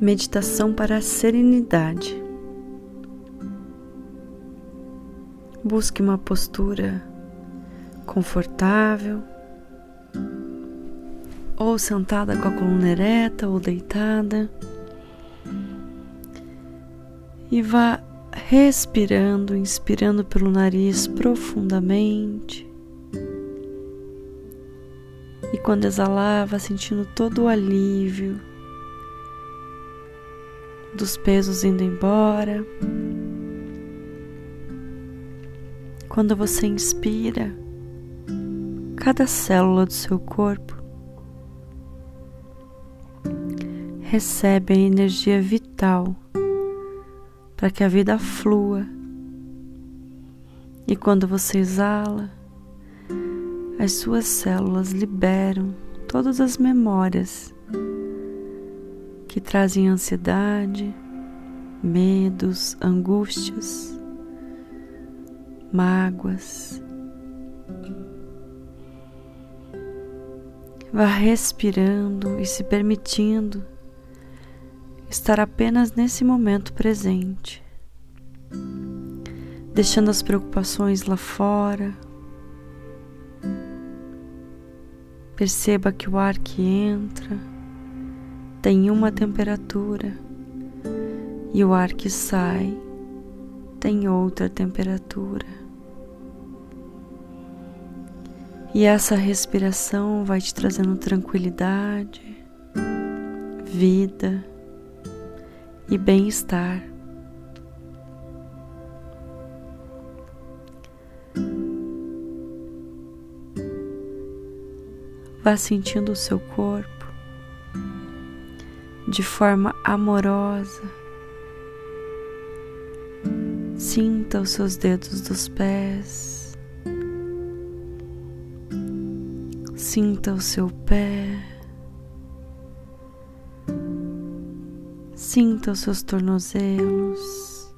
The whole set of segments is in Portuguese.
Meditação para a serenidade. Busque uma postura confortável, ou sentada com a coluna ereta ou deitada, e vá respirando, inspirando pelo nariz profundamente. E quando exalar, vá sentindo todo o alívio dos pesos indo embora. Quando você inspira, cada célula do seu corpo recebe a energia vital para que a vida flua. E quando você exala, as suas células liberam todas as memórias que trazem ansiedade, medos, angústias, mágoas. Vá respirando e se permitindo estar apenas nesse momento presente, deixando as preocupações lá fora. Perceba que o ar que entra tem uma temperatura e o ar que sai tem outra temperatura. E essa respiração vai te trazendo tranquilidade, vida e bem-estar. Vá sentindo o seu corpo de forma amorosa. Sinta os seus dedos dos pés. Sinta o seu pé. Sinta os seus tornozelos.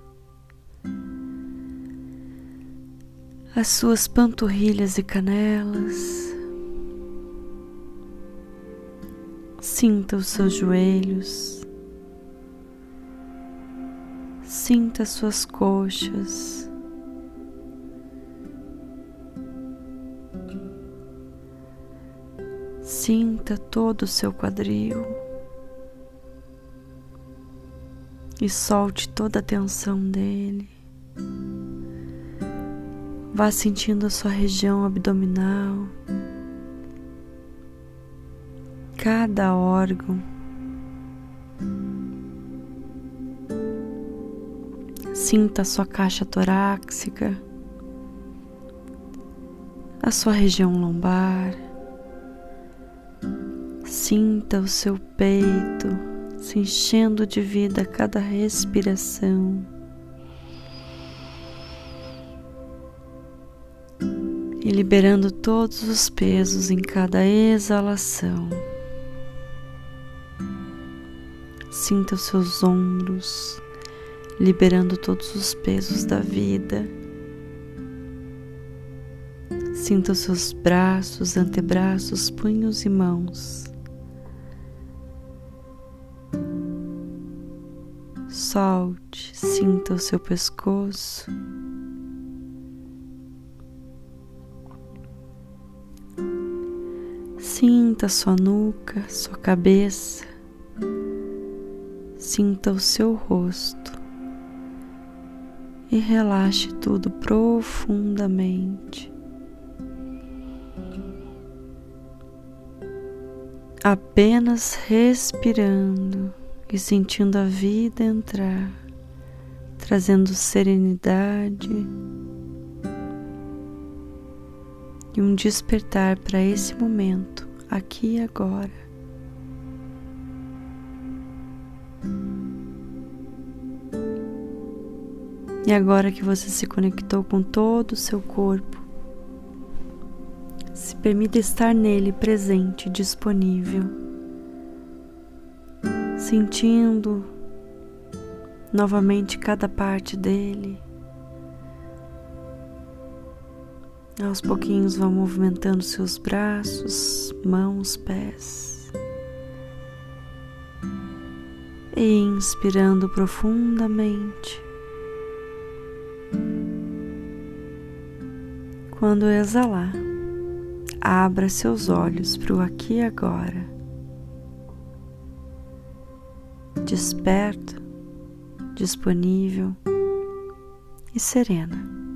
As suas panturrilhas e canelas. Sinta os seus joelhos, sinta as suas coxas, sinta todo o seu quadril. E solte toda a tensão dele. Vá sentindo a sua região abdominal cada órgão. Sinta a sua caixa torácica, a sua região lombar. Sinta o seu peito se enchendo de vida a cada respiração. E liberando todos os pesos em cada exalação. Sinta os seus ombros, liberando todos os pesos da vida. Sinta os seus braços, antebraços, punhos e mãos. Solte, sinta o seu pescoço. Sinta sua nuca, sua cabeça. Sinta o seu rosto e relaxe tudo profundamente. Apenas respirando e sentindo a vida entrar, trazendo serenidade e um despertar para esse momento, aqui e agora. E agora que você se conectou com todo o seu corpo, se permita estar nele presente, disponível, sentindo novamente cada parte dele. Aos pouquinhos vá movimentando seus braços, mãos, pés. e inspirando profundamente. Quando exalar, abra seus olhos para o aqui e agora. Desperto, disponível e serena.